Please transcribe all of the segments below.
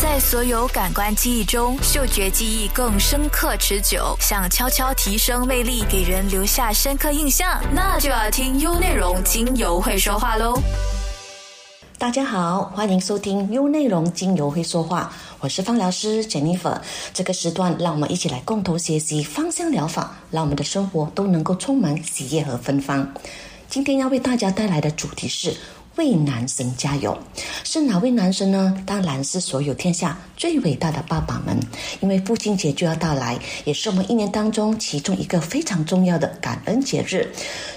在所有感官记忆中，嗅觉记忆更深刻持久。想悄悄提升魅力，给人留下深刻印象，那就要听优内容精油会说话喽。大家好，欢迎收听优内容精油会说话，我是芳疗师 Jennifer。这个时段，让我们一起来共同学习芳香疗法，让我们的生活都能够充满喜悦和芬芳。今天要为大家带来的主题是。为男神加油，是哪位男神呢？当然是所有天下最伟大的爸爸们。因为父亲节就要到来，也是我们一年当中其中一个非常重要的感恩节日。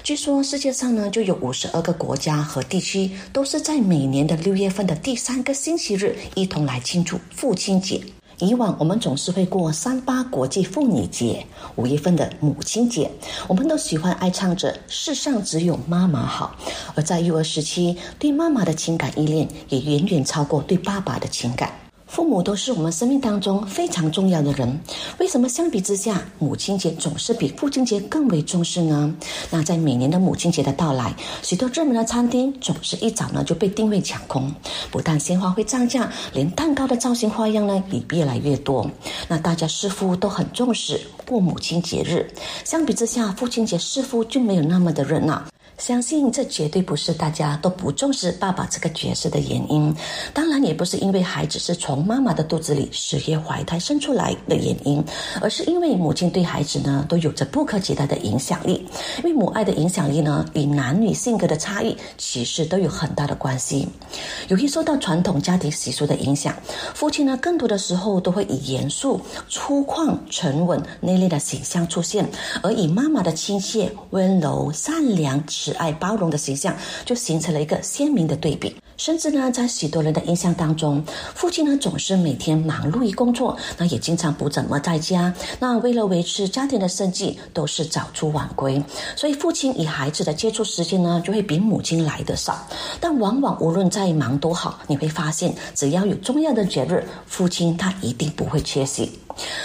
据说世界上呢，就有五十二个国家和地区都是在每年的六月份的第三个星期日一同来庆祝父亲节。以往我们总是会过三八国际妇女节、五月份的母亲节，我们都喜欢爱唱着“世上只有妈妈好”。而在幼儿时期，对妈妈的情感依恋也远远超过对爸爸的情感。父母都是我们生命当中非常重要的人，为什么相比之下，母亲节总是比父亲节更为重视呢？那在每年的母亲节的到来，许多热门的餐厅总是一早呢就被定位抢空，不但鲜花会涨价，连蛋糕的造型花样呢也越来越多。那大家似乎都很重视过母亲节日，相比之下，父亲节似乎就没有那么的热闹。相信这绝对不是大家都不重视爸爸这个角色的原因，当然也不是因为孩子是从妈妈的肚子里十月怀胎生出来的原因，而是因为母亲对孩子呢都有着不可替代的影响力。因为母爱的影响力呢，与男女性格的差异其实都有很大的关系。由于受到传统家庭习俗的影响，父亲呢更多的时候都会以严肃、粗犷、沉稳、内敛的形象出现，而以妈妈的亲切、温柔、善良、慈。爱包容的形象就形成了一个鲜明的对比，甚至呢，在许多人的印象当中，父亲呢总是每天忙碌于工作，那也经常不怎么在家。那为了维持家庭的生计，都是早出晚归，所以父亲与孩子的接触时间呢就会比母亲来的少。但往往无论再忙多好，你会发现，只要有重要的节日，父亲他一定不会缺席。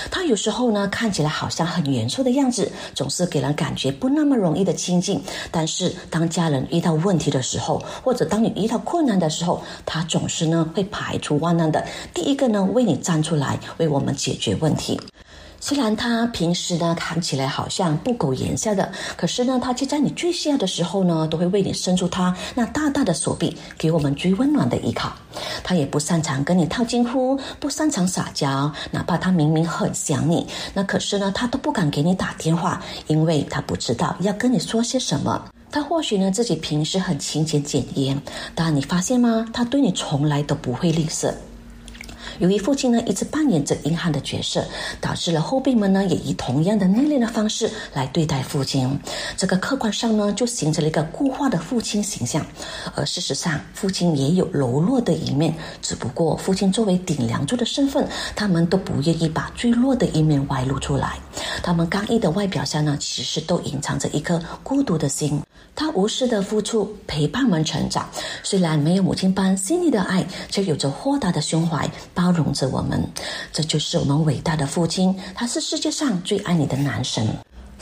他有时候呢看起来好像很严肃的样子，总是给人感觉不那么容易的亲近。但是当家人遇到问题的时候，或者当你遇到困难的时候，他总是呢会排除万难的，第一个呢为你站出来，为我们解决问题。虽然他平时呢看起来好像不苟言笑的，可是呢，他却在你最需要的时候呢，都会为你伸出他那大大的手臂，给我们最温暖的依靠。他也不擅长跟你套近乎，不擅长撒娇，哪怕他明明很想你，那可是呢，他都不敢给你打电话，因为他不知道要跟你说些什么。他或许呢自己平时很勤俭俭言，但你发现吗？他对你从来都不会吝啬。由于父亲呢一直扮演着硬汉的角色，导致了后辈们呢也以同样的内敛的方式来对待父亲。这个客观上呢就形成了一个固化的父亲形象，而事实上父亲也有柔弱的一面。只不过父亲作为顶梁柱的身份，他们都不愿意把最弱的一面外露出来。他们刚毅的外表下呢，其实都隐藏着一颗孤独的心。他无私的付出，陪伴我们成长。虽然没有母亲般细腻的爱，却有着豁达的胸怀，包容着我们。这就是我们伟大的父亲，他是世界上最爱你的男神。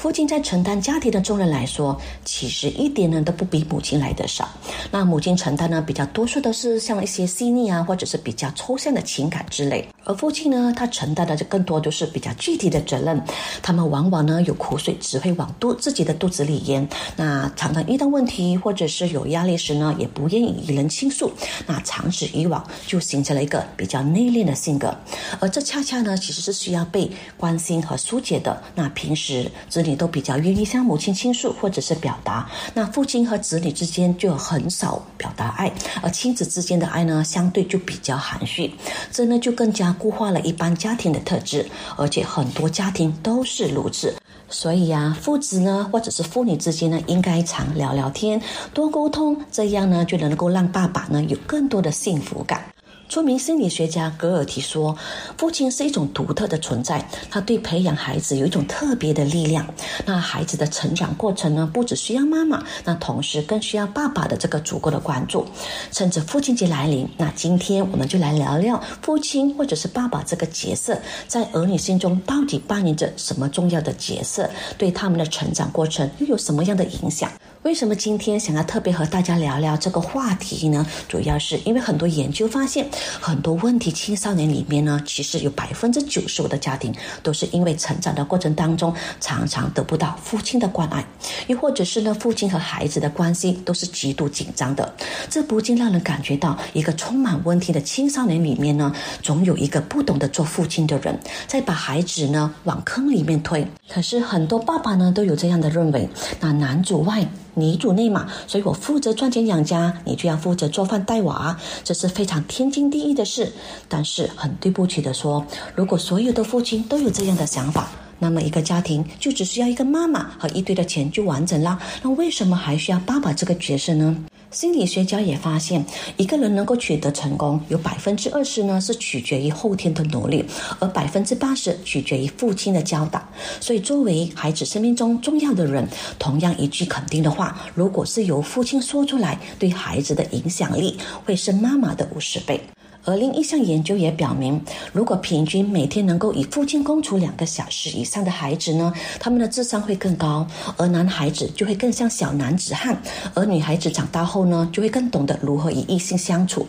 父亲在承担家庭的重任来说，其实一点呢都不比母亲来的少。那母亲承担呢，比较多数都是像一些细腻啊，或者是比较抽象的情感之类。而父亲呢，他承担的就更多都是比较具体的责任。他们往往呢有苦水只会往肚自己的肚子里咽。那常常遇到问题或者是有压力时呢，也不愿意与人倾诉。那长此以往，就形成了一个比较内敛的性格。而这恰恰呢，其实是需要被关心和疏解的。那平时子女都比较愿意向母亲倾诉或者是表达。那父亲和子女之间就很少表达爱，而亲子之间的爱呢，相对就比较含蓄。这呢就更加。固化了一般家庭的特质，而且很多家庭都是如此。所以呀，父子呢，或者是父女之间呢，应该常聊聊天，多沟通，这样呢，就能够让爸爸呢有更多的幸福感。著名心理学家格尔提说：“父亲是一种独特的存在，他对培养孩子有一种特别的力量。那孩子的成长过程呢，不只需要妈妈，那同时更需要爸爸的这个足够的关注。趁着父亲节来临，那今天我们就来聊聊父亲或者是爸爸这个角色，在儿女心中到底扮演着什么重要的角色，对他们的成长过程又有什么样的影响？为什么今天想要特别和大家聊聊这个话题呢？主要是因为很多研究发现。”很多问题青少年里面呢，其实有百分之九十五的家庭都是因为成长的过程当中常常得不到父亲的关爱，又或者是呢，父亲和孩子的关系都是极度紧张的。这不禁让人感觉到，一个充满问题的青少年里面呢，总有一个不懂得做父亲的人，在把孩子呢往坑里面推。可是很多爸爸呢都有这样的认为，那男主外。女主内嘛，所以我负责赚钱养家，你就要负责做饭带娃，这是非常天经地义的事。但是很对不起的说，如果所有的父亲都有这样的想法，那么一个家庭就只需要一个妈妈和一堆的钱就完整了。那为什么还需要爸爸这个角色呢？心理学家也发现，一个人能够取得成功，有百分之二十呢是取决于后天的努力，而百分之八十取决于父亲的教导。所以，作为孩子生命中重要的人，同样一句肯定的话，如果是由父亲说出来，对孩子的影响力会是妈妈的五十倍。而另一项研究也表明，如果平均每天能够与父亲共处两个小时以上的孩子呢，他们的智商会更高，而男孩子就会更像小男子汉，而女孩子长大后呢，就会更懂得如何与异性相处。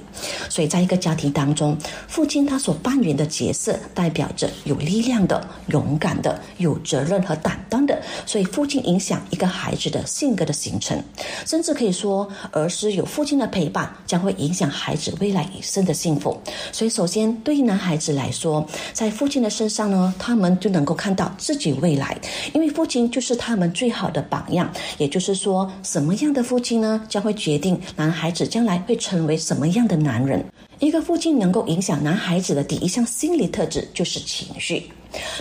所以，在一个家庭当中，父亲他所扮演的角色，代表着有力量的、勇敢的、有责任和担当的。所以，父亲影响一个孩子的性格的形成，甚至可以说，儿时有父亲的陪伴，将会影响孩子未来一生的幸福。所以，首先对于男孩子来说，在父亲的身上呢，他们就能够看到自己未来，因为父亲就是他们最好的榜样。也就是说，什么样的父亲呢，将会决定男孩子将来会成为什么样的男人。一个父亲能够影响男孩子的第一项心理特质就是情绪。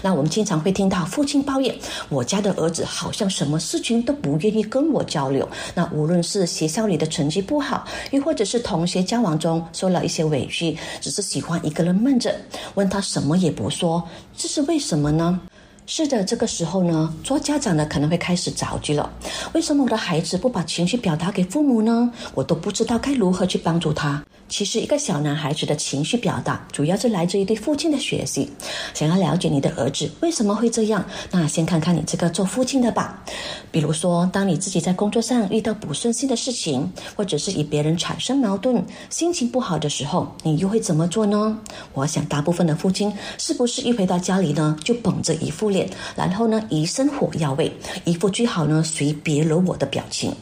那我们经常会听到父亲抱怨：“我家的儿子好像什么事情都不愿意跟我交流。”那无论是学校里的成绩不好，又或者是同学交往中受了一些委屈，只是喜欢一个人闷着，问他什么也不说，这是为什么呢？是的，这个时候呢，做家长的可能会开始着急了。为什么我的孩子不把情绪表达给父母呢？我都不知道该如何去帮助他。其实，一个小男孩子的情绪表达，主要是来自于对父亲的学习。想要了解你的儿子为什么会这样，那先看看你这个做父亲的吧。比如说，当你自己在工作上遇到不顺心的事情，或者是与别人产生矛盾，心情不好的时候，你又会怎么做呢？我想，大部分的父亲是不是一回到家里呢，就绷着一副脸，然后呢，一身火药味，一副最好呢随别惹我的表情，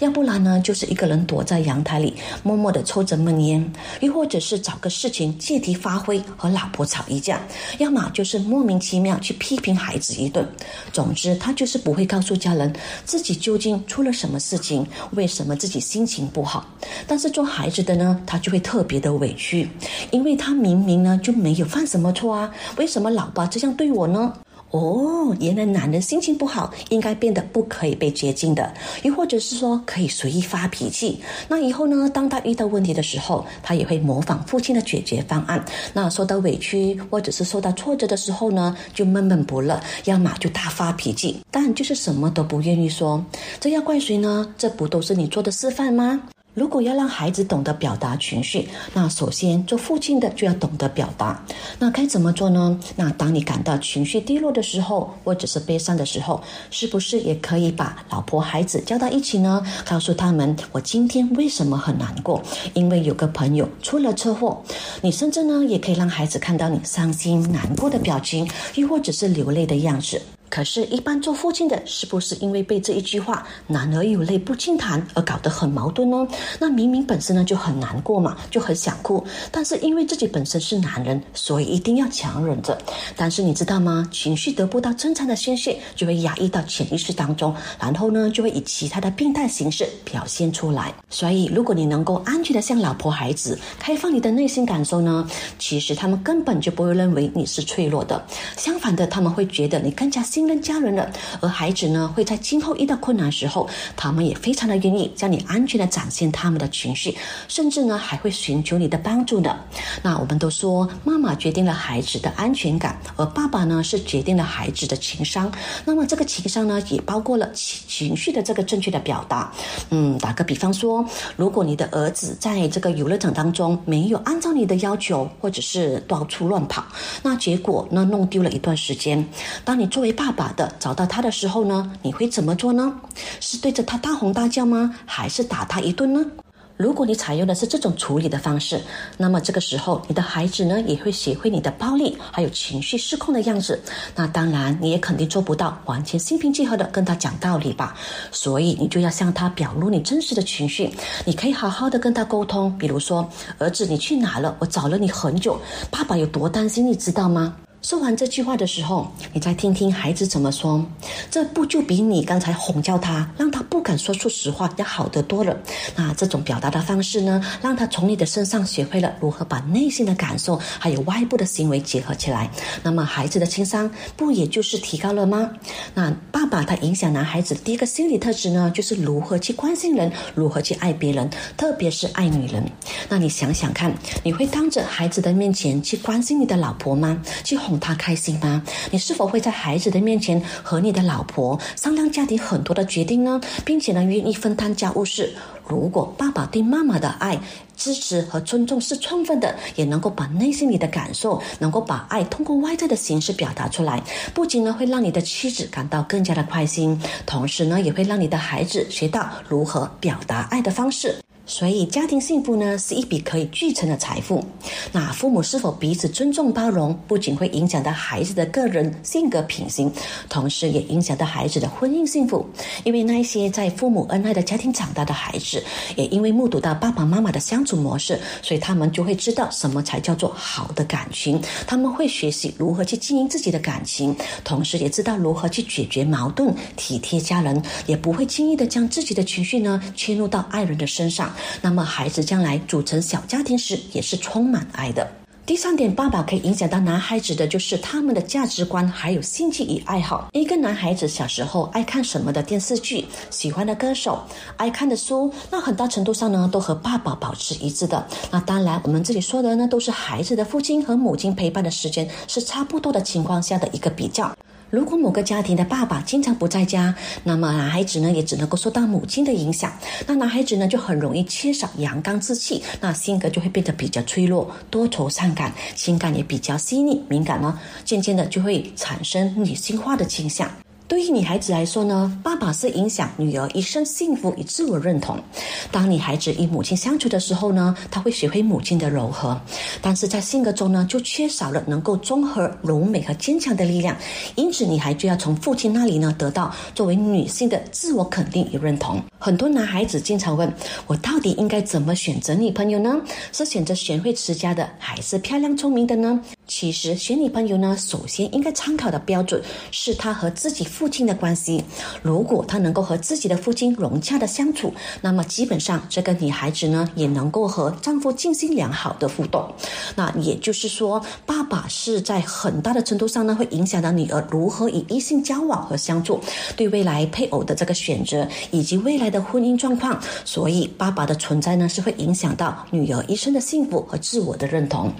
要不然呢，就是一个人躲在阳台里，默默的抽着闷烟。又或者是找个事情借题发挥，和老婆吵一架；要么就是莫名其妙去批评孩子一顿。总之，他就是不会告诉家人自己究竟出了什么事情，为什么自己心情不好。但是做孩子的呢，他就会特别的委屈，因为他明明呢就没有犯什么错啊，为什么老爸这样对我呢？哦，原来男人心情不好应该变得不可以被接近的，又或者是说可以随意发脾气。那以后呢，当他遇到问题的时候，他也会模仿父亲的解决方案。那受到委屈或者是受到挫折的时候呢，就闷闷不乐，要么就大发脾气，但就是什么都不愿意说。这要怪谁呢？这不都是你做的示范吗？如果要让孩子懂得表达情绪，那首先做父亲的就要懂得表达。那该怎么做呢？那当你感到情绪低落的时候，或者是悲伤的时候，是不是也可以把老婆孩子叫到一起呢？告诉他们我今天为什么很难过，因为有个朋友出了车祸。你甚至呢，也可以让孩子看到你伤心难过的表情，又或者是流泪的样子。可是，一般做父亲的，是不是因为被这一句话“男儿有泪不轻弹”而搞得很矛盾呢？那明明本身呢就很难过嘛，就很想哭，但是因为自己本身是男人，所以一定要强忍着。但是你知道吗？情绪得不到正常的宣泄，就会压抑到潜意识当中，然后呢，就会以其他的病态形式表现出来。所以，如果你能够安全的向老婆、孩子开放你的内心感受呢，其实他们根本就不会认为你是脆弱的，相反的，他们会觉得你更加心。信任家人了，而孩子呢，会在今后遇到困难时候，他们也非常的愿意将你安全的展现他们的情绪，甚至呢，还会寻求你的帮助的。那我们都说，妈妈决定了孩子的安全感，而爸爸呢，是决定了孩子的情商。那么这个情商呢，也包括了情情绪的这个正确的表达。嗯，打个比方说，如果你的儿子在这个游乐场当中没有按照你的要求，或者是到处乱跑，那结果呢，弄丢了一段时间，当你作为爸，把的找到他的时候呢，你会怎么做呢？是对着他大吼大叫吗？还是打他一顿呢？如果你采用的是这种处理的方式，那么这个时候你的孩子呢也会学会你的暴力还有情绪失控的样子。那当然你也肯定做不到完全心平气和的跟他讲道理吧。所以你就要向他表露你真实的情绪。你可以好好的跟他沟通，比如说：“儿子，你去哪了？我找了你很久，爸爸有多担心，你知道吗？”说完这句话的时候，你再听听孩子怎么说，这不就比你刚才哄叫他，让他不敢说出实话要好得多了？那这种表达的方式呢，让他从你的身上学会了如何把内心的感受还有外部的行为结合起来。那么孩子的情商不也就是提高了吗？那爸爸他影响男孩子第一个心理特质呢，就是如何去关心人，如何去爱别人，特别是爱女人。那你想想看，你会当着孩子的面前去关心你的老婆吗？去哄？他开心吗？你是否会在孩子的面前和你的老婆商量家庭很多的决定呢？并且呢，愿意分担家务事？如果爸爸对妈妈的爱、支持和尊重是充分的，也能够把内心里的感受，能够把爱通过外在的形式表达出来，不仅呢会让你的妻子感到更加的开心，同时呢也会让你的孩子学到如何表达爱的方式。所以，家庭幸福呢是一笔可以聚成的财富。那父母是否彼此尊重包容，不仅会影响到孩子的个人性格品行，同时也影响到孩子的婚姻幸福。因为那一些在父母恩爱的家庭长大的孩子，也因为目睹到爸爸妈妈的相处模式，所以他们就会知道什么才叫做好的感情。他们会学习如何去经营自己的感情，同时也知道如何去解决矛盾，体贴家人，也不会轻易的将自己的情绪呢迁入到爱人的身上。那么，孩子将来组成小家庭时，也是充满爱的。第三点，爸爸可以影响到男孩子的就是他们的价值观，还有兴趣与爱好。一个男孩子小时候爱看什么的电视剧，喜欢的歌手，爱看的书，那很大程度上呢，都和爸爸保持一致的。那当然，我们这里说的呢，都是孩子的父亲和母亲陪伴的时间是差不多的情况下的一个比较。如果某个家庭的爸爸经常不在家，那么男孩子呢也只能够受到母亲的影响。那男孩子呢就很容易缺少阳刚之气，那性格就会变得比较脆弱、多愁善感，情感也比较细腻敏感呢，渐渐的就会产生女性化的倾向。对于女孩子来说呢，爸爸是影响女儿一生幸福与自我认同。当女孩子与母亲相处的时候呢，她会学会母亲的柔和，但是在性格中呢，就缺少了能够综合柔美和坚强的力量。因此，女孩就要从父亲那里呢，得到作为女性的自我肯定与认同。很多男孩子经常问我，到底应该怎么选择女朋友呢？是选择贤惠持家的，还是漂亮聪明的呢？其实选女朋友呢，首先应该参考的标准是她和自己父亲的关系。如果她能够和自己的父亲融洽的相处，那么基本上这个女孩子呢，也能够和丈夫进行良好的互动。那也就是说，爸爸是在很大的程度上呢，会影响到女儿如何与异性交往和相处，对未来配偶的这个选择以及未来的婚姻状况。所以，爸爸的存在呢，是会影响到女儿一生的幸福和自我的认同。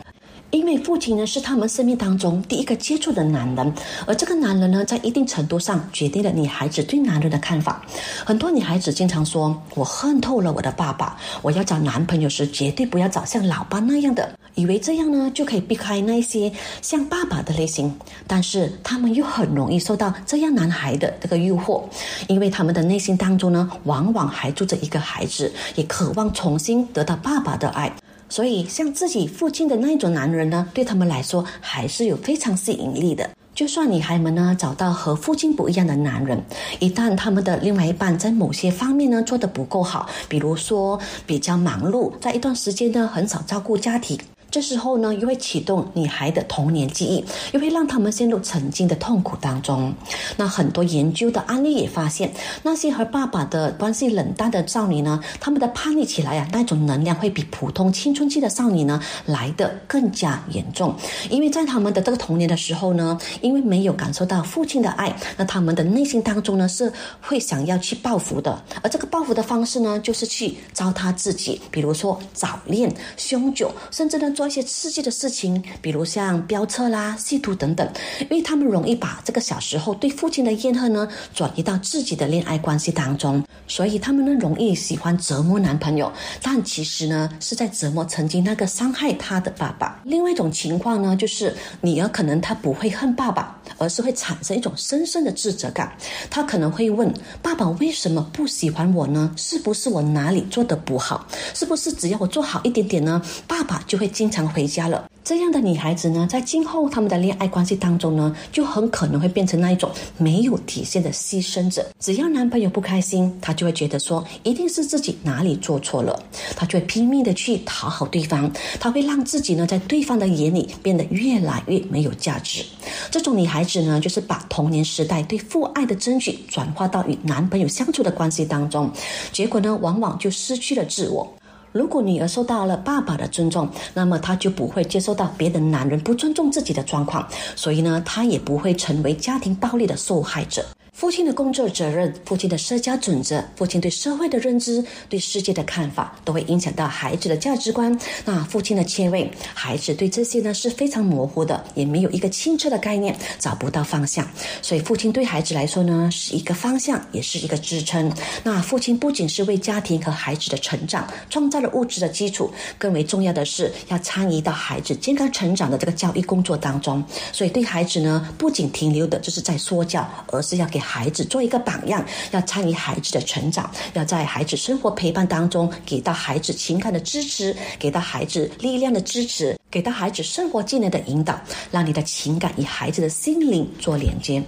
因为父亲呢是他们生命当中第一个接触的男人，而这个男人呢，在一定程度上决定了女孩子对男人的看法。很多女孩子经常说：“我恨透了我的爸爸，我要找男朋友时绝对不要找像老爸那样的，以为这样呢就可以避开那些像爸爸的类型。但是他们又很容易受到这样男孩的这个诱惑，因为他们的内心当中呢，往往还住着一个孩子，也渴望重新得到爸爸的爱。”所以，像自己父亲的那一种男人呢，对他们来说还是有非常吸引力的。就算女孩们呢找到和父亲不一样的男人，一旦他们的另外一半在某些方面呢做得不够好，比如说比较忙碌，在一段时间呢很少照顾家庭。这时候呢，又会启动女孩的童年记忆，又会让他们陷入曾经的痛苦当中。那很多研究的案例也发现，那些和爸爸的关系冷淡的少女呢，他们的叛逆起来啊，那种能量会比普通青春期的少女呢来的更加严重。因为在他们的这个童年的时候呢，因为没有感受到父亲的爱，那他们的内心当中呢是会想要去报复的。而这个报复的方式呢，就是去糟蹋自己，比如说早恋、酗酒，甚至呢。做做一些刺激的事情，比如像飙车啦、吸毒等等，因为他们容易把这个小时候对父亲的怨恨呢转移到自己的恋爱关系当中，所以他们呢容易喜欢折磨男朋友，但其实呢是在折磨曾经那个伤害他的爸爸。另外一种情况呢，就是女儿可能她不会恨爸爸。而是会产生一种深深的自责感。她可能会问：爸爸为什么不喜欢我呢？是不是我哪里做的不好？是不是只要我做好一点点呢，爸爸就会经常回家了？这样的女孩子呢，在今后他们的恋爱关系当中呢，就很可能会变成那一种没有底线的牺牲者。只要男朋友不开心，她就会觉得说，一定是自己哪里做错了，她就会拼命的去讨好对方，她会让自己呢，在对方的眼里变得越来越没有价值。这种女孩子呢，就是把童年时代对父爱的争取转化到与男朋友相处的关系当中，结果呢，往往就失去了自我。如果女儿受到了爸爸的尊重，那么她就不会接受到别的男人不尊重自己的状况，所以呢，她也不会成为家庭暴力的受害者。父亲的工作责任、父亲的社交准则、父亲对社会的认知、对世界的看法，都会影响到孩子的价值观。那父亲的切位，孩子对这些呢是非常模糊的，也没有一个清澈的概念，找不到方向。所以，父亲对孩子来说呢，是一个方向，也是一个支撑。那父亲不仅是为家庭和孩子的成长创造了物质的基础，更为重要的是要参与到孩子健康成长的这个教育工作当中。所以，对孩子呢，不仅停留的就是在说教，而是要给。孩子做一个榜样，要参与孩子的成长，要在孩子生活陪伴当中给到孩子情感的支持，给到孩子力量的支持，给到孩子生活技能的引导，让你的情感与孩子的心灵做连接。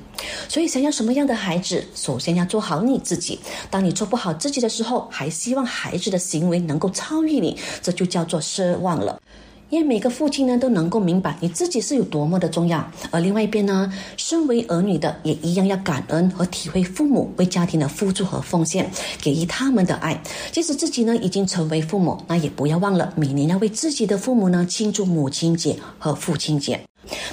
所以，想要什么样的孩子，首先要做好你自己。当你做不好自己的时候，还希望孩子的行为能够超越你，这就叫做奢望了。因为每个父亲呢都能够明白你自己是有多么的重要，而另外一边呢，身为儿女的也一样要感恩和体会父母为家庭的付出和奉献，给予他们的爱。即使自己呢已经成为父母，那也不要忘了每年要为自己的父母呢庆祝母亲节和父亲节。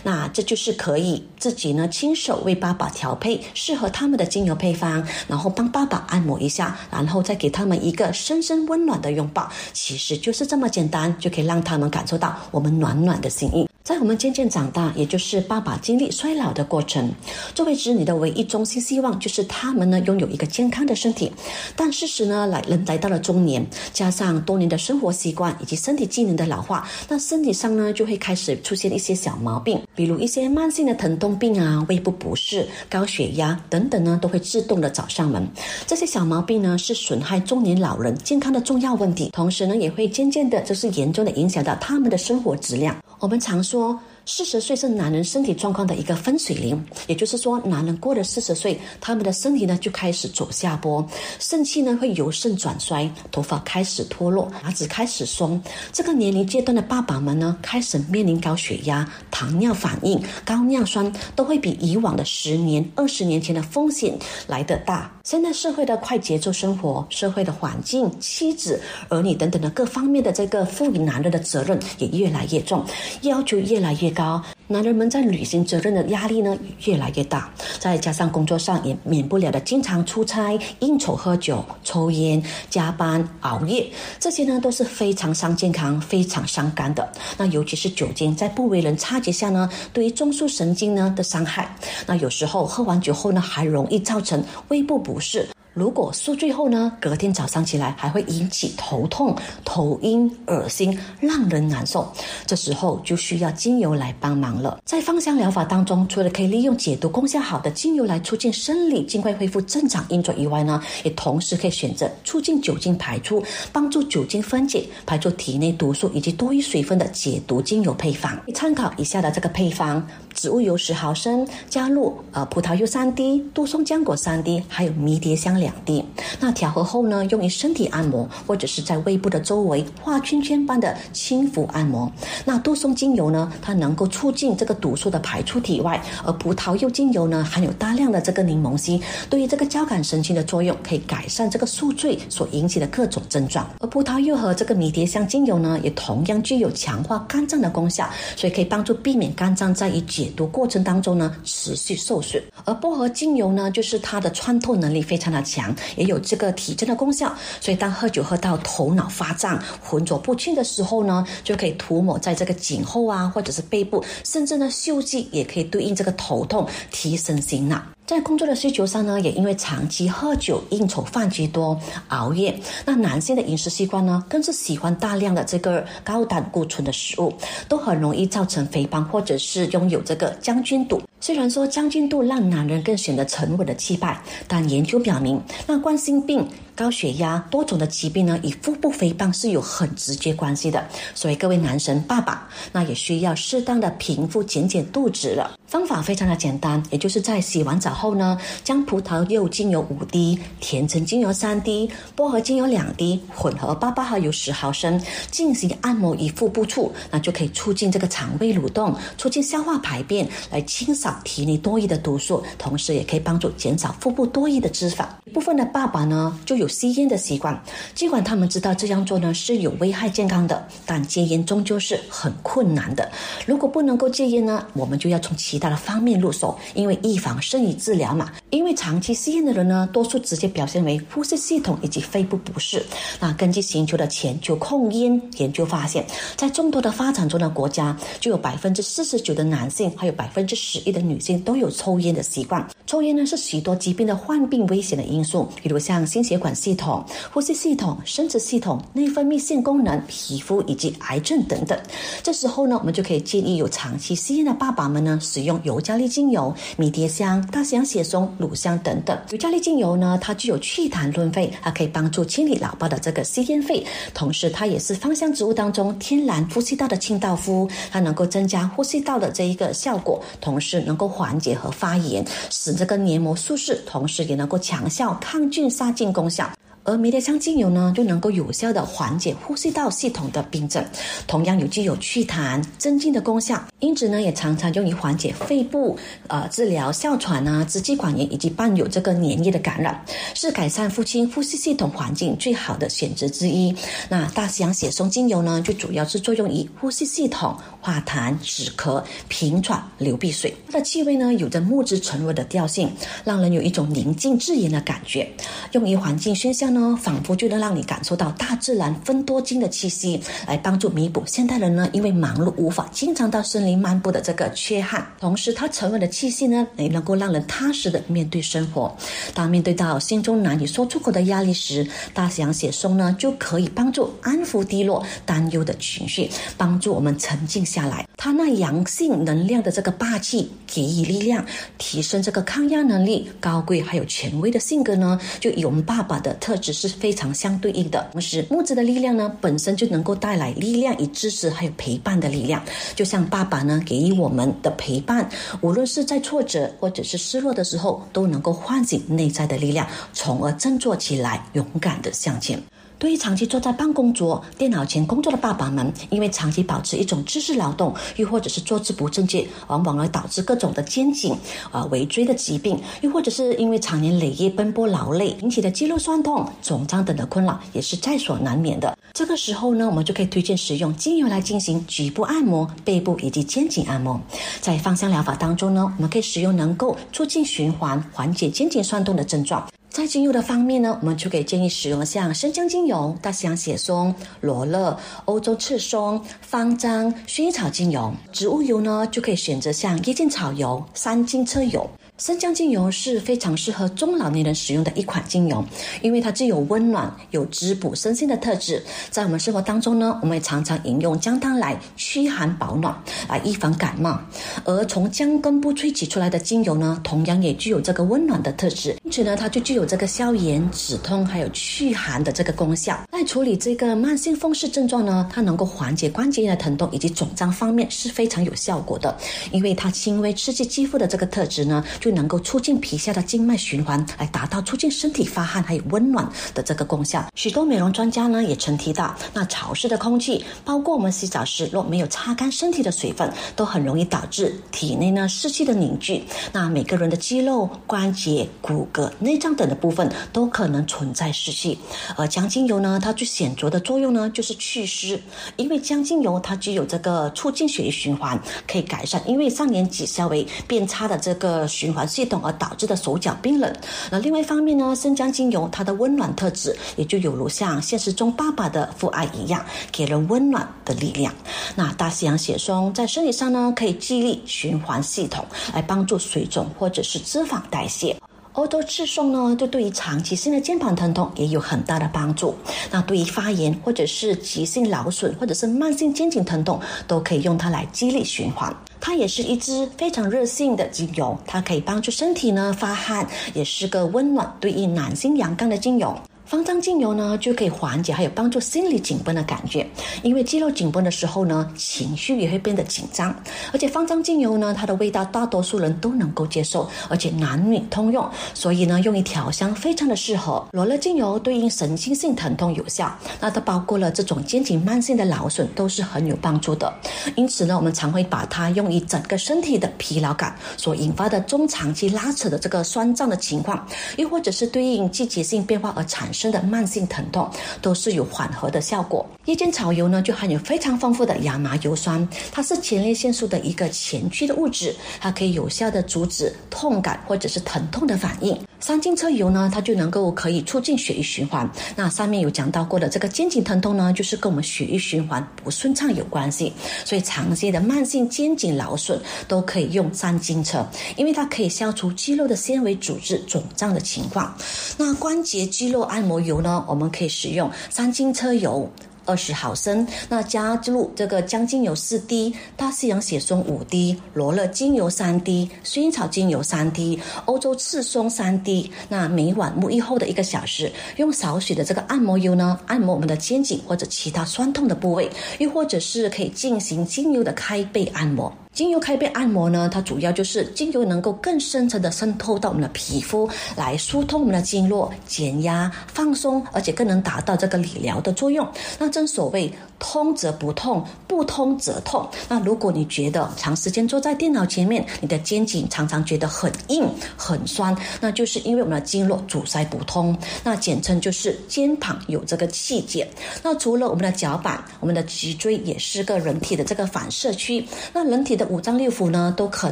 那这就是可以自己呢亲手为爸爸调配适合他们的精油配方，然后帮爸爸按摩一下，然后再给他们一个深深温暖的拥抱。其实就是这么简单，就可以让他们感受到我们暖暖的心意。在我们渐渐长大，也就是爸爸经历衰老的过程，作为子女的唯一中心希望就是他们呢拥有一个健康的身体。但事实呢来人来到了中年，加上多年的生活习惯以及身体机能的老化，那身体上呢就会开始出现一些小毛病，比如一些慢性的疼痛病啊、胃部不适、高血压等等呢，都会自动的找上门。这些小毛病呢是损害中年老人健康的重要问题，同时呢也会渐渐的就是严重的影响到他们的生活质量。我们常说说。四十岁是男人身体状况的一个分水岭，也就是说，男人过了四十岁，他们的身体呢就开始走下坡，肾气呢会由盛转衰，头发开始脱落，牙齿开始松。这个年龄阶段的爸爸们呢，开始面临高血压、糖尿反应、高尿酸，都会比以往的十年、二十年前的风险来得大。现在社会的快节奏生活、社会的环境、妻子、儿女等等的各方面的这个赋予男人的责任也越来越重，要求越来越。高，男人们在履行责任的压力呢越来越大，再加上工作上也免不了的经常出差、应酬、喝酒、抽烟、加班、熬夜，这些呢都是非常伤健康、非常伤肝的。那尤其是酒精在不为人察觉下呢，对于中枢神经呢的伤害。那有时候喝完酒后呢，还容易造成胃部不适。如果宿醉后呢，隔天早上起来还会引起头痛、头晕、恶心，让人难受。这时候就需要精油来帮忙了。在芳香疗法当中，除了可以利用解毒功效好的精油来促进生理尽快恢复正常运作以外呢，也同时可以选择促进酒精排出、帮助酒精分解、排出体内毒素以及多余水分的解毒精油配方。参考以下的这个配方：植物油十毫升，加入呃葡萄柚三滴、杜松浆果三滴，还有迷迭香。两滴，那调和后呢，用于身体按摩，或者是在胃部的周围画圈圈般的轻抚按摩。那杜松精油呢，它能够促进这个毒素的排出体外，而葡萄柚精油呢，含有大量的这个柠檬烯，对于这个交感神经的作用，可以改善这个宿醉所引起的各种症状。而葡萄柚和这个迷迭香精油呢，也同样具有强化肝脏的功效，所以可以帮助避免肝脏在于解毒过程当中呢持续受损。而薄荷精油呢，就是它的穿透能力非常的。强也有这个提振的功效，所以当喝酒喝到头脑发胀、浑浊不清的时候呢，就可以涂抹在这个颈后啊，或者是背部，甚至呢，嗅迹也可以对应这个头痛，提神醒脑。在工作的需求上呢，也因为长期喝酒、应酬、饭局多、熬夜，那男性的饮食习惯呢，更是喜欢大量的这个高胆固醇的食物，都很容易造成肥胖，或者是拥有这个将军肚。虽然说将军肚让男人更显得沉稳的气派，但研究表明，那冠心病、高血压多种的疾病呢，与腹部肥胖是有很直接关系的。所以各位男神爸爸，那也需要适当的平复、减减肚子了。方法非常的简单，也就是在洗完澡后呢，将葡萄柚精油五滴、甜橙精油三滴、薄荷精油两滴混合八八毫油十毫升，进行按摩于腹部处，那就可以促进这个肠胃蠕动，促进消化排便，来清扫。体内多余的毒素，同时也可以帮助减少腹部多余的脂肪。部分的爸爸呢，就有吸烟的习惯，尽管他们知道这样做呢是有危害健康的，但戒烟终究是很困难的。如果不能够戒烟呢，我们就要从其他的方面入手，因为预防胜于治疗嘛。因为长期吸烟的人呢，多数直接表现为呼吸系统以及肺部不适。那根据全球的全球控烟研究发现，在众多的发展中的国家，就有百分之四十九的男性，还有百分之十一的女性都有抽烟的习惯。抽烟呢是许多疾病的患病危险的因素，比如像心血管系统、呼吸系统、生殖系统、内分泌腺功能、皮肤以及癌症等等。这时候呢，我们就可以建议有长期吸烟的爸爸们呢，使用尤加利精油、迷迭香、大西洋血松。乳香等等，尤加利精油呢，它具有祛痰润肺，它可以帮助清理老爸的这个吸烟肺，同时它也是芳香植物当中天然呼吸道的清道夫，它能够增加呼吸道的这一个效果，同时能够缓解和发炎，使这个黏膜舒适，同时也能够强效抗菌杀菌功效。而迷迭香精油呢，就能够有效的缓解呼吸道系统的病症，同样有具有祛痰镇静的功效。因此呢，也常常用于缓解肺部呃治疗哮喘啊、支气管炎以及伴有这个黏液的感染，是改善父亲呼吸系统环境最好的选择之一。那大西洋雪松精油呢，就主要是作用于呼吸系统、化痰止咳、平喘、流鼻水。它的气味呢，有着木质醇柔的调性，让人有一种宁静致言的感觉。用于环境熏香。呢，仿佛就能让你感受到大自然分多金的气息，来帮助弥补现代人呢因为忙碌无法经常到森林漫步的这个缺憾。同时，它沉稳的气息呢，也能够让人踏实的面对生活。当面对到心中难以说出口的压力时，大西洋血松呢就可以帮助安抚低落、担忧的情绪，帮助我们沉静下来。它那阳性能量的这个霸气，给予力量，提升这个抗压能力，高贵还有权威的性格呢，就以我们爸爸的特。只是非常相对应的。同时，木质的力量呢，本身就能够带来力量与支持，还有陪伴的力量。就像爸爸呢，给予我们的陪伴，无论是在挫折或者是失落的时候，都能够唤醒内在的力量，从而振作起来，勇敢的向前。对于长期坐在办公桌、电脑前工作的爸爸们，因为长期保持一种姿势劳动，又或者是坐姿不正确，往往而导致各种的肩颈、啊尾椎的疾病，又或者是因为常年累月奔波劳累引起的肌肉酸痛、肿胀等的困扰，也是在所难免的。这个时候呢，我们就可以推荐使用精油来进行局部按摩、背部以及肩颈按摩。在芳香疗法当中呢，我们可以使用能够促进循环、缓解肩颈酸痛的症状。在精油的方面呢，我们就可以建议使用像生姜精油、大西洋雪松、罗勒、欧洲赤松、方樟、薰衣草精油。植物油呢，就可以选择像一见草油、三金车油。生姜精油是非常适合中老年人使用的一款精油，因为它具有温暖、有滋补身心的特质。在我们生活当中呢，我们也常常饮用姜汤来驱寒保暖，来预防感冒。而从姜根部萃取出来的精油呢，同样也具有这个温暖的特质，因此呢，它就具有这个消炎、止痛还有祛寒的这个功效。在处理这个慢性风湿症状呢，它能够缓解关节炎的疼痛以及肿胀方面是非常有效果的，因为它轻微刺激肌肤的这个特质呢，就能够促进皮下的经脉循环，来达到促进身体发汗还有温暖的这个功效。许多美容专家呢也曾提到，那潮湿的空气，包括我们洗澡时若没有擦干身体的水分，都很容易导致体内呢湿气的凝聚。那每个人的肌肉、关节、骨骼、内脏等的部分都可能存在湿气。而姜精油呢，它最显著的作用呢就是祛湿，因为姜精油它具有这个促进血液循环，可以改善因为上年纪稍微变差的这个循环。系统而导致的手脚冰冷。那另外一方面呢，生姜精油它的温暖特质，也就有如像现实中爸爸的父爱一样，给人温暖的力量。那大西洋雪松在生理上呢，可以激励循环系统，来帮助水肿或者是脂肪代谢。欧洲赤松呢，就对于长期性的肩膀疼痛也有很大的帮助。那对于发炎或者是急性劳损或者是慢性肩颈疼痛，都可以用它来激励循环。它也是一支非常热性的精油，它可以帮助身体呢发汗，也是个温暖对应男性阳刚的精油。方丈精油呢，就可以缓解还有帮助心理紧绷的感觉，因为肌肉紧绷的时候呢，情绪也会变得紧张。而且方丈精油呢，它的味道大多数人都能够接受，而且男女通用，所以呢，用于调香非常的适合。罗勒精油对应神经性疼痛有效，那它包括了这种肩颈慢性的劳损都是很有帮助的。因此呢，我们常会把它用于整个身体的疲劳感所引发的中长期拉扯的这个酸胀的情况，又或者是对应季节性变化而产生。生的慢性疼痛都是有缓和的效果。夜间草油呢，就含有非常丰富的亚麻油酸，它是前列腺素的一个前驱的物质，它可以有效的阻止痛感或者是疼痛的反应。三金车油呢，它就能够可以促进血液循环。那上面有讲到过的这个肩颈疼痛呢，就是跟我们血液循环不顺畅有关系。所以长期的慢性肩颈劳损都可以用三金车，因为它可以消除肌肉的纤维组织肿胀的情况。那关节肌肉按摩油呢，我们可以使用三金车油。二十毫升，那加入这个姜精油四滴，大西洋血松五滴，罗勒精油三滴，薰衣草精油三滴，欧洲赤松三滴。那每晚沐浴后的一个小时，用少许的这个按摩油呢，按摩我们的肩颈或者其他酸痛的部位，又或者是可以进行精油的开背按摩。精油开背按摩呢，它主要就是精油能够更深层的渗透到我们的皮肤，来疏通我们的经络、减压、放松，而且更能达到这个理疗的作用。那正所谓通则不痛，不通则痛。那如果你觉得长时间坐在电脑前面，你的肩颈常常觉得很硬、很酸，那就是因为我们的经络阻塞不通。那简称就是肩膀有这个气结。那除了我们的脚板，我们的脊椎也是个人体的这个反射区。那人体的。五脏六腑呢，都可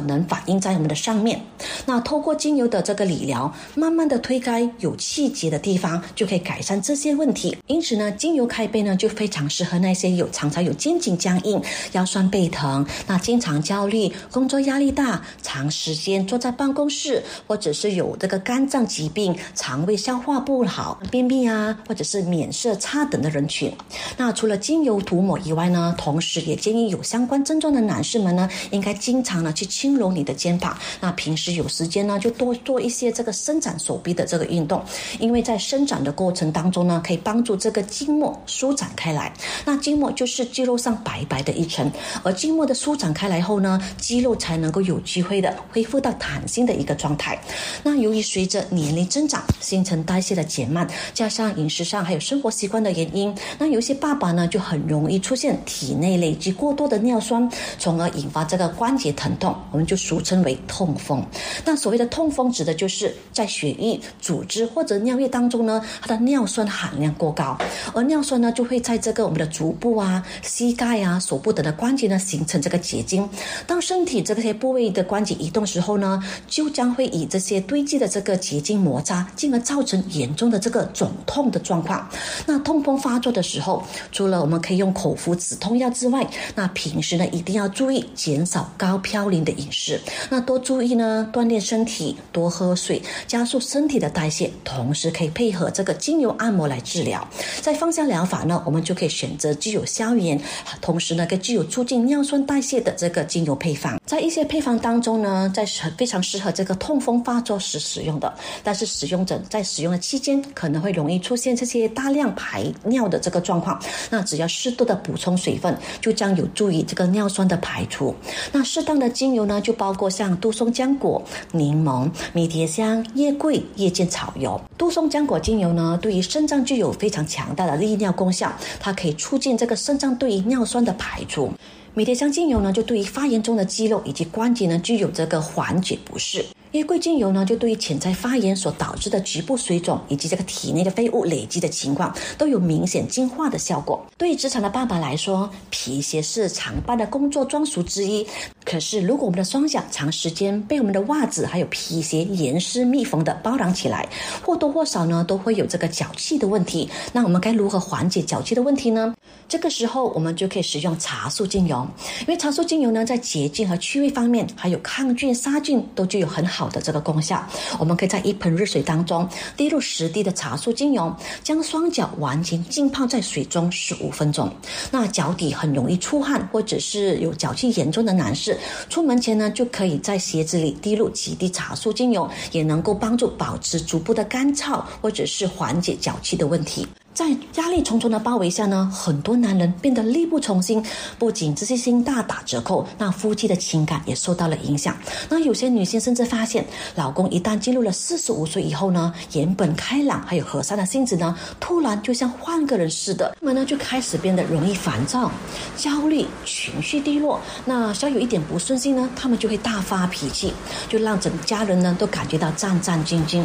能反映在我们的上面。那透过精油的这个理疗，慢慢的推开有气结的地方，就可以改善这些问题。因此呢，精油开背呢，就非常适合那些些有常常有肩颈僵硬、腰酸背疼、那经常焦虑、工作压力大、长时间坐在办公室，或者是有这个肝脏疾病、肠胃消化不好、便秘啊，或者是免色差等的人群。那除了精油涂抹以外呢，同时也建议有相关症状的男士们呢。应该经常呢去轻揉你的肩膀，那平时有时间呢就多做一些这个伸展手臂的这个运动，因为在伸展的过程当中呢，可以帮助这个筋膜舒展开来。那筋膜就是肌肉上白白的一层，而筋膜的舒展开来后呢，肌肉才能够有机会的恢复到弹性的一个状态。那由于随着年龄增长，新陈代谢的减慢，加上饮食上还有生活习惯的原因，那有些爸爸呢就很容易出现体内累积过多的尿酸，从而引发。这个关节疼痛，我们就俗称为痛风。那所谓的痛风，指的就是在血液、组织或者尿液当中呢，它的尿酸含量过高，而尿酸呢，就会在这个我们的足部啊、膝盖啊、手部等的关节呢，形成这个结晶。当身体这些部位的关节移动时候呢，就将会以这些堆积的这个结晶摩擦，进而造成严重的这个肿痛的状况。那痛风发作的时候，除了我们可以用口服止痛药之外，那平时呢，一定要注意减。减少高嘌呤的饮食，那多注意呢，锻炼身体，多喝水，加速身体的代谢，同时可以配合这个精油按摩来治疗。在芳香疗法呢，我们就可以选择具有消炎，同时呢，更具有促进尿酸代谢的这个精油配方。在一些配方当中呢，在非常适合这个痛风发作时使用的，但是使用者在使用的期间可能会容易出现这些大量排尿的这个状况，那只要适度的补充水分，就将有助于这个尿酸的排出。那适当的精油呢，就包括像杜松浆果、柠檬、迷迭香、叶桂、夜间草油。杜松浆果精油呢，对于肾脏具有非常强大的利尿功效，它可以促进这个肾脏对于尿酸的排出。迷迭香精油呢，就对于发炎中的肌肉以及关节呢，具有这个缓解不适。因为桂精油呢，就对于潜在发炎所导致的局部水肿以及这个体内的废物累积的情况，都有明显净化的效果。对于职场的爸爸来说，皮鞋是常伴的工作装束之一。可是，如果我们的双脚长时间被我们的袜子还有皮鞋严丝密缝的包囊起来，或多或少呢都会有这个脚气的问题。那我们该如何缓解脚气的问题呢？这个时候，我们就可以使用茶树精油，因为茶树精油呢在洁净和去味方面，还有抗菌杀菌都具有很好好的这个功效。我们可以在一盆热水当中滴入十滴的茶树精油，将双脚完全浸泡在水中十五分钟。那脚底很容易出汗或者是有脚气严重的男士，出门前呢就可以在鞋子里滴入几滴茶树精油，也能够帮助保持足部的干燥或者是缓解脚气的问题。在压力重重的包围下呢，很多男人变得力不从心，不仅自信心大打折扣，那夫妻的情感也受到了影响。那有些女性甚至发现，老公一旦进入了四十五岁以后呢，原本开朗还有和善的性子呢，突然就像换个人似的，那么呢就开始变得容易烦躁、焦虑、情绪低落。那稍有一点不顺心呢，他们就会大发脾气，就让整家人呢都感觉到战战兢兢。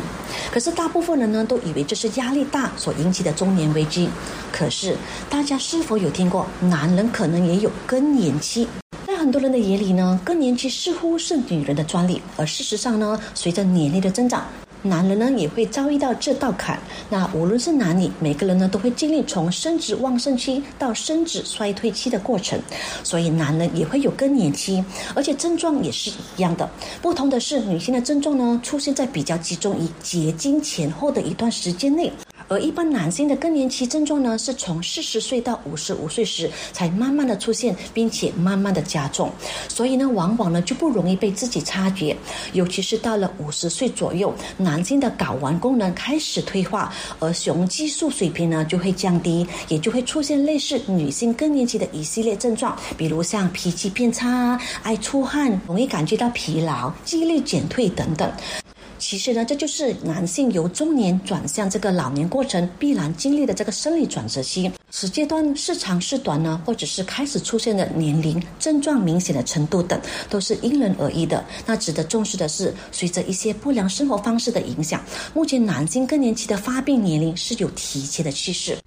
可是大部分人呢都以为这是压力大所引起的中年。危机，可是大家是否有听过，男人可能也有更年期？在很多人的眼里呢，更年期似乎是女人的专利，而事实上呢，随着年龄的增长。男人呢也会遭遇到这道坎，那无论是男女，每个人呢都会经历从生殖旺盛期到生殖衰退期的过程，所以男人也会有更年期，而且症状也是一样的。不同的是，女性的症状呢出现在比较集中于结经前后的一段时间内。而一般男性的更年期症状呢，是从四十岁到五十五岁时才慢慢的出现，并且慢慢的加重，所以呢，往往呢就不容易被自己察觉，尤其是到了五十岁左右，男性的睾丸功能开始退化，而雄激素水平呢就会降低，也就会出现类似女性更年期的一系列症状，比如像脾气变差、爱出汗、容易感觉到疲劳、记忆力减退等等。其实呢，这就是男性由中年转向这个老年过程必然经历的这个生理转折期。此阶段是长是短呢，或者是开始出现的年龄、症状明显的程度等，都是因人而异的。那值得重视的是，随着一些不良生活方式的影响，目前男性更年期的发病年龄是有提前的趋势。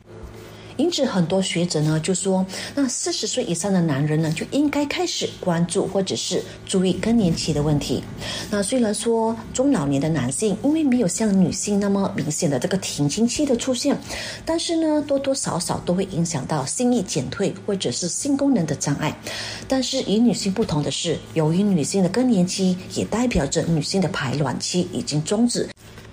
因此，很多学者呢就说，那四十岁以上的男人呢就应该开始关注或者是注意更年期的问题。那虽然说中老年的男性因为没有像女性那么明显的这个停经期的出现，但是呢多多少少都会影响到性欲减退或者是性功能的障碍。但是与女性不同的是，由于女性的更年期也代表着女性的排卵期已经终止。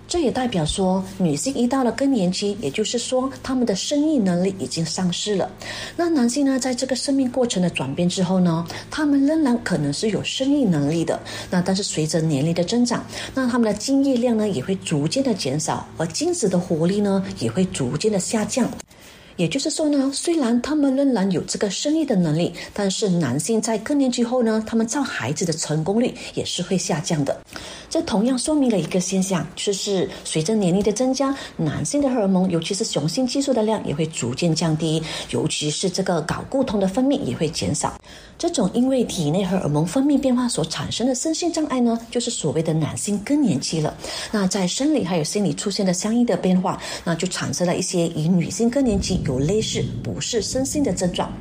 这也代表说，女性一到了更年期，也就是说，她们的生育能力已经丧失了。那男性呢，在这个生命过程的转变之后呢，他们仍然可能是有生育能力的。那但是随着年龄的增长，那他们的精液量呢，也会逐渐的减少，而精子的活力呢，也会逐渐的下降。也就是说呢，虽然他们仍然有这个生育的能力，但是男性在更年期后呢，他们造孩子的成功率也是会下降的。这同样说明了一个现象，就是随着年龄的增加，男性的荷尔蒙，尤其是雄性激素的量也会逐渐降低，尤其是这个睾固酮的分泌也会减少。这种因为体内荷尔蒙分泌变化所产生的身心障碍呢，就是所谓的男性更年期了。那在生理还有心理出现的相应的变化，那就产生了一些与女性更年期有类似不适身心的症状。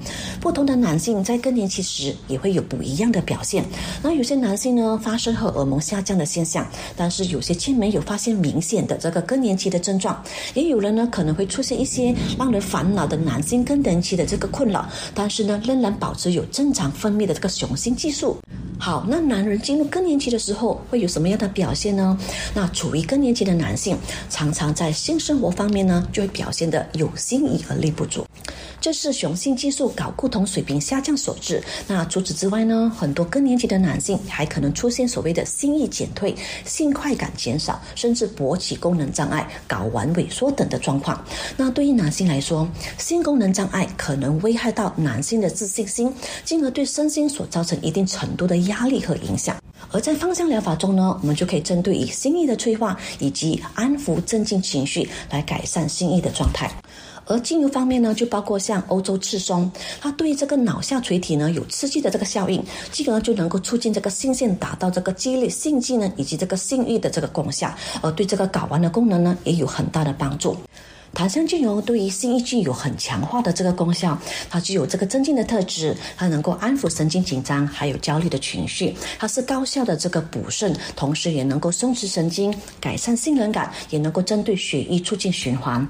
不同的男性在更年期时也会有不一样的表现。那有些男性呢发生荷尔蒙下降的现象，但是有些却没有发现明显的这个更年期的症状。也有人呢可能会出现一些让人烦恼的男性更年期的这个困扰，但是呢仍然保持有正常。分泌的这个雄性激素。好，那男人进入更年期的时候会有什么样的表现呢？那处于更年期的男性，常常在性生活方面呢，就会表现的有心意而力不足，这是雄性激素睾固酮水平下降所致。那除此之外呢，很多更年期的男性还可能出现所谓的性欲减退、性快感减少，甚至勃起功能障碍、睾丸萎缩等的状况。那对于男性来说，性功能障碍可能危害到男性的自信心，进而对身心所造成一定程度的。压力和影响，而在芳香疗法中呢，我们就可以针对以心意的催化以及安抚、镇静情绪来改善心意的状态。而精油方面呢，就包括像欧洲赤松，它对这个脑下垂体呢有刺激的这个效应，进而就能够促进这个性腺达到这个激励性技能以及这个性欲的这个功效，而对这个睾丸的功能呢也有很大的帮助。檀香精油对于性欲具有很强化的这个功效，它具有这个镇静的特质，它能够安抚神经紧张还有焦虑的情绪，它是高效的这个补肾，同时也能够松弛神经，改善信任感，也能够针对血液促进循环。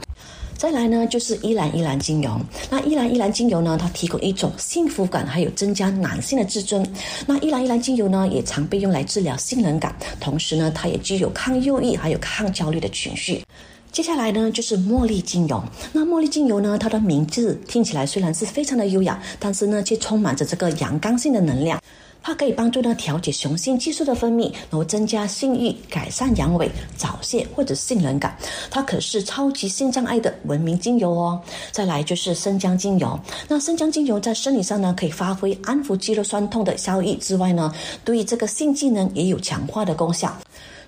再来呢，就是依兰依兰精油。那依兰依兰精油呢，它提供一种幸福感，还有增加男性的自尊。那依兰依兰精油呢，也常被用来治疗性冷感，同时呢，它也具有抗忧郁还有抗焦虑的情绪。接下来呢，就是茉莉精油。那茉莉精油呢，它的名字听起来虽然是非常的优雅，但是呢，却充满着这个阳刚性的能量。它可以帮助呢调节雄性激素的分泌，然后增加性欲，改善阳痿、早泄或者性冷感。它可是超级性障碍的文明精油哦。再来就是生姜精油。那生姜精油在生理上呢，可以发挥安抚肌肉酸痛的效益之外呢，对于这个性技能也有强化的功效。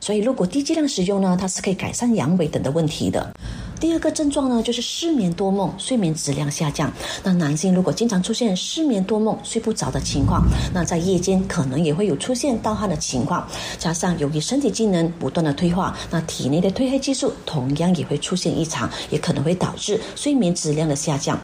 所以，如果低剂量使用呢，它是可以改善阳痿等的问题的。第二个症状呢，就是失眠多梦，睡眠质量下降。那男性如果经常出现失眠多梦、睡不着的情况，那在夜间可能也会有出现盗汗的情况。加上由于身体机能不断的退化，那体内的褪黑激素同样也会出现异常，也可能会导致睡眠质量的下降。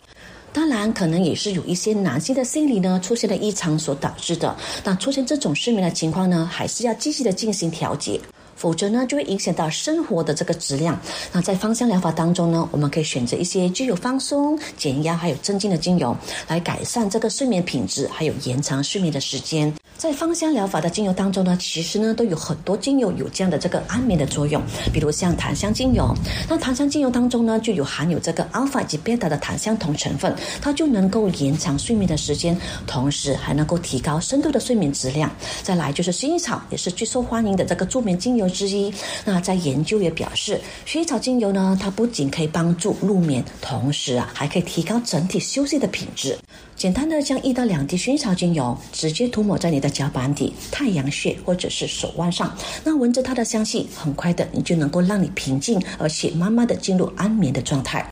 当然，可能也是有一些男性的心理呢出现了异常所导致的。那出现这种失眠的情况呢，还是要积极的进行调节。否则呢，就会影响到生活的这个质量。那在芳香疗法当中呢，我们可以选择一些具有放松、减压还有镇静的精油，来改善这个睡眠品质，还有延长睡眠的时间。在芳香疗法的精油当中呢，其实呢都有很多精油有这样的这个安眠的作用，比如像檀香精油。那檀香精油当中呢，就有含有这个 alpha 及 beta 的檀香酮成分，它就能够延长睡眠的时间，同时还能够提高深度的睡眠质量。再来就是薰衣草，也是最受欢迎的这个助眠精油之一。那在研究也表示，薰衣草精油呢，它不仅可以帮助入眠，同时啊还可以提高整体休息的品质。简单的将一到两滴薰衣草精油直接涂抹在你的脚板底、太阳穴或者是手腕上，那闻着它的香气，很快的你就能够让你平静，而且慢慢的进入安眠的状态。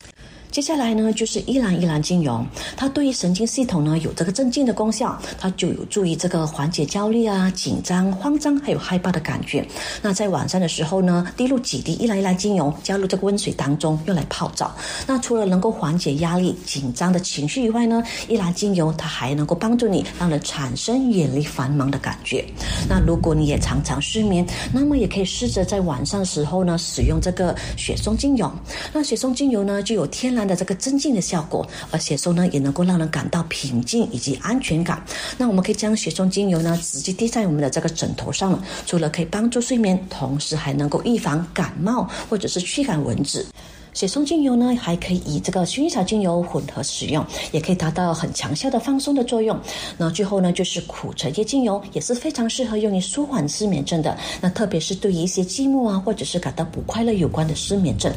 接下来呢，就是依兰依兰精油，它对于神经系统呢有这个镇静的功效，它就有助于这个缓解焦虑啊、紧张、慌张还有害怕的感觉。那在晚上的时候呢，滴入几滴依兰依兰精油，加入这个温水当中，用来泡澡。那除了能够缓解压力、紧张的情绪以外呢，依兰精油它还能够帮助你，让人产生远离繁忙的感觉。那如果你也常常失眠，那么也可以试着在晚上的时候呢，使用这个雪松精油。那雪松精油呢，就有天然的这个镇静的效果，而雪松呢也能够让人感到平静以及安全感。那我们可以将雪松精油呢直接滴在我们的这个枕头上了，除了可以帮助睡眠，同时还能够预防感冒或者是驱赶蚊子。雪松精油呢还可以以这个薰衣草精油混合使用，也可以达到很强效的放松的作用。那最后呢就是苦橙叶精油，也是非常适合用于舒缓失眠症的。那特别是对于一些寂寞啊或者是感到不快乐有关的失眠症。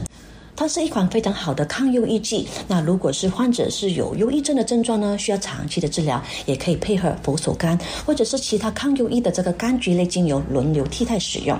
它是一款非常好的抗忧郁剂。那如果是患者是有忧郁症的症状呢，需要长期的治疗，也可以配合佛手柑或者是其他抗忧郁的这个柑橘类精油轮流替代使用。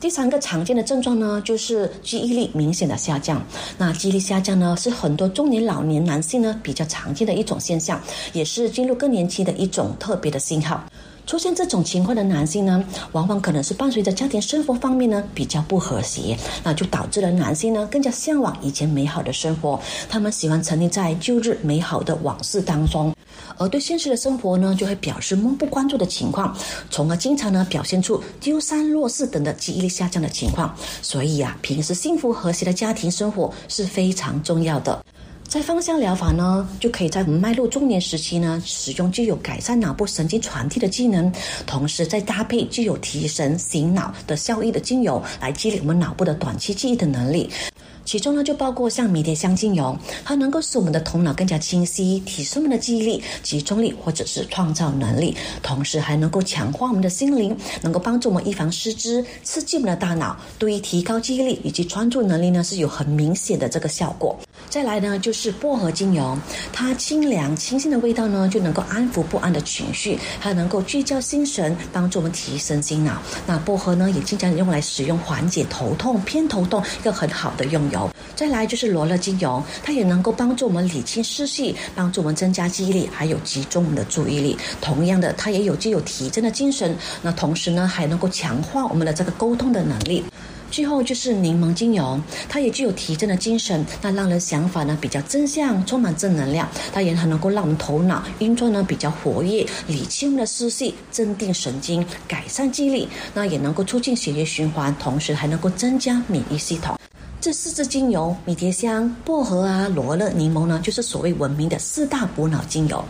第三个常见的症状呢，就是记忆力明显的下降。那记忆力下降呢，是很多中年老年男性呢比较常见的一种现象，也是进入更年期的一种特别的信号。出现这种情况的男性呢，往往可能是伴随着家庭生活方面呢比较不和谐，那就导致了男性呢更加向往以前美好的生活，他们喜欢沉溺在旧日美好的往事当中，而对现实的生活呢就会表示漠不关注的情况，从而经常呢表现出丢三落四等的记忆力下降的情况。所以啊，平时幸福和谐的家庭生活是非常重要的。在芳香疗法呢，就可以在我们迈入中年时期呢，使用具有改善脑部神经传递的技能，同时再搭配具有提神醒脑的效益的精油，来激励我们脑部的短期记忆的能力。其中呢，就包括像迷迭香精油，它能够使我们的头脑更加清晰，提升我们的记忆力、集中力或者是创造能力，同时还能够强化我们的心灵，能够帮助我们预防失智，刺激我们的大脑，对于提高记忆力以及专注能力呢，是有很明显的这个效果。再来呢，就是薄荷精油，它清凉清新的味道呢，就能够安抚不安的情绪，还能够聚焦心神，帮助我们提升心脑。那薄荷呢，也经常用来使用缓解头痛、偏头痛，一个很好的用油。再来就是罗勒精油，它也能够帮助我们理清思绪，帮助我们增加记忆力，还有集中我们的注意力。同样的，它也有具有提振的精神。那同时呢，还能够强化我们的这个沟通的能力。最后就是柠檬精油，它也具有提振的精神，那让人想法呢比较正向，充满正能量。它也很能够让我们头脑运作呢比较活跃，理清我们的思绪，镇定神经，改善记忆力。那也能够促进血液循环，同时还能够增加免疫系统。这四支精油，迷迭香、薄荷啊、罗勒、柠檬呢，就是所谓闻名的四大补脑精油。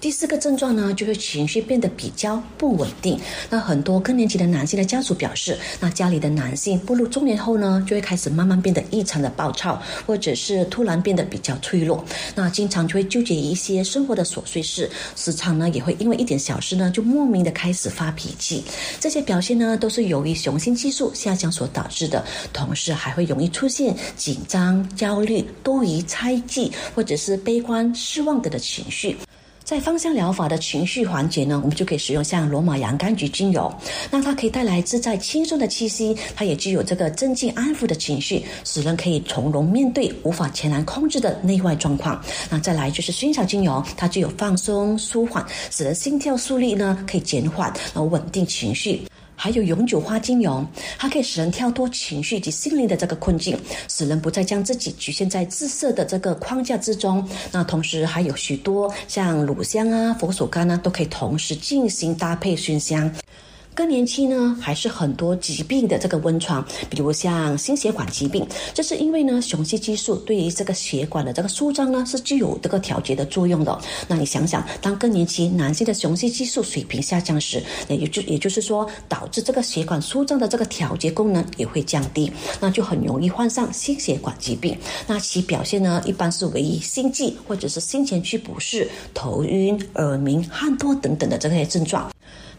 第四个症状呢，就是情绪变得比较不稳定。那很多更年期的男性的家属表示，那家里的男性步入中年后呢，就会开始慢慢变得异常的暴躁，或者是突然变得比较脆弱。那经常就会纠结一些生活的琐碎事，时常呢也会因为一点小事呢就莫名的开始发脾气。这些表现呢都是由于雄性激素下降所导致的，同时还会容易出现紧张、焦虑、多疑、猜忌，或者是悲观、失望等的情绪。在芳香疗法的情绪环节呢，我们就可以使用像罗马洋甘菊精油，那它可以带来自在轻松的气息，它也具有这个镇静安抚的情绪，使人可以从容面对无法全然控制的内外状况。那再来就是薰草精油，它具有放松、舒缓，使人心跳速率呢可以减缓，然后稳定情绪。还有永久花精油，它可以使人跳脱情绪及心灵的这个困境，使人不再将自己局限在自设的这个框架之中。那同时还有许多像乳香啊、佛手柑啊，都可以同时进行搭配熏香。更年期呢，还是很多疾病的这个温床，比如像心血管疾病，这是因为呢，雄性激素对于这个血管的这个舒张呢，是具有这个调节的作用的。那你想想，当更年期男性的雄性激素水平下降时，也就也就是说，导致这个血管舒张的这个调节功能也会降低，那就很容易患上心血管疾病。那其表现呢，一般是为心悸或者是心前区不适、头晕、耳鸣、汗多等等的这些症状。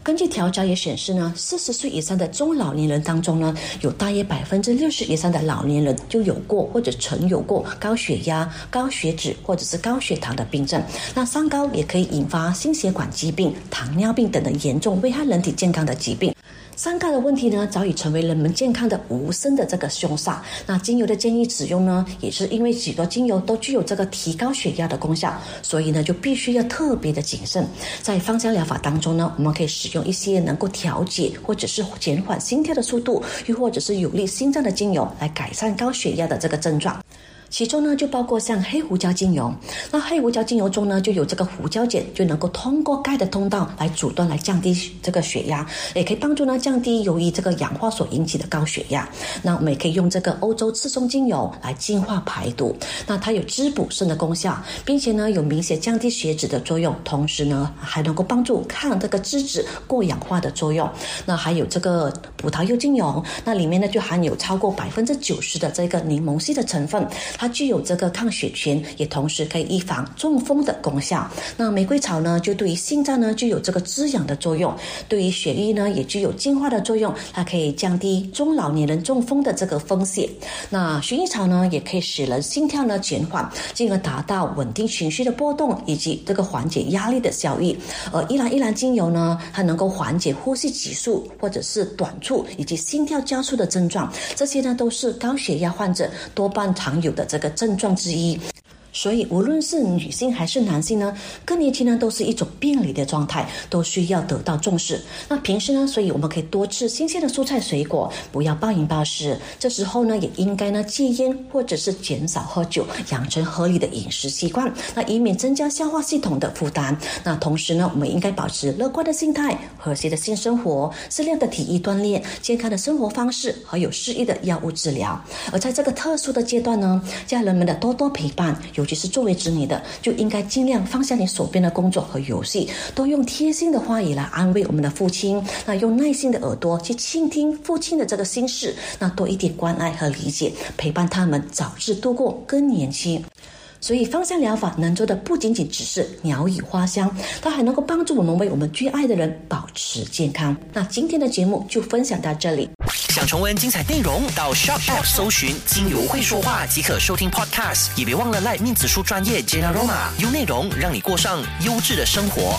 根据调查也显示呢，四十岁以上的中老年人当中呢，有大约百分之六十以上的老年人就有过或者曾有过高血压、高血脂或者是高血糖的病症。那三高也可以引发心血管疾病、糖尿病等的严重危害人体健康的疾病。三高的问题呢，早已成为人们健康的无声的这个凶煞。那精油的建议使用呢，也是因为许多精油都具有这个提高血压的功效，所以呢，就必须要特别的谨慎。在芳香疗法当中呢，我们可以使用一些能够调节或者是减缓心跳的速度，又或者是有利心脏的精油，来改善高血压的这个症状。其中呢，就包括像黑胡椒精油。那黑胡椒精油中呢，就有这个胡椒碱，就能够通过钙的通道来阻断，来降低这个血压，也可以帮助呢降低由于这个氧化所引起的高血压。那我们也可以用这个欧洲赤松精油来净化排毒。那它有滋补肾的功效，并且呢有明显降低血脂的作用，同时呢还能够帮助抗这个脂质过氧化的作用。那还有这个葡萄柚精油，那里面呢就含有超过百分之九十的这个柠檬烯的成分。它具有这个抗血栓，也同时可以预防中风的功效。那玫瑰草呢，就对于心脏呢具有这个滋养的作用，对于血液呢也具有净化的作用。它可以降低中老年人中风的这个风险。那薰衣草呢，也可以使人心跳呢减缓，进而达到稳定情绪的波动以及这个缓解压力的效益。而依兰依兰精油呢，它能够缓解呼吸急速或者是短促以及心跳加速的症状。这些呢都是高血压患者多半常有的。这个症状之一。所以，无论是女性还是男性呢，更年期呢都是一种病理的状态，都需要得到重视。那平时呢，所以我们可以多吃新鲜的蔬菜水果，不要暴饮暴食。这时候呢，也应该呢戒烟或者是减少喝酒，养成合理的饮食习惯，那以免增加消化系统的负担。那同时呢，我们应该保持乐观的心态、和谐的性生活、适量的体育锻炼、健康的生活方式和有适宜的药物治疗。而在这个特殊的阶段呢，家人们的多多陪伴有。尤其是作为子女的，就应该尽量放下你手边的工作和游戏，多用贴心的话语来安慰我们的父亲。那用耐心的耳朵去倾听父亲的这个心事，那多一点关爱和理解，陪伴他们早日度过更年期。所以，芳香疗法能做的不仅仅只是鸟语花香，它还能够帮助我们为我们最爱的人保持健康。那今天的节目就分享到这里。想重温精彩内容，到 Shop App 搜寻“精油会说话”即可收听 Podcast。也别忘了赖面子书专业 Jenna Roma，用内容让你过上优质的生活。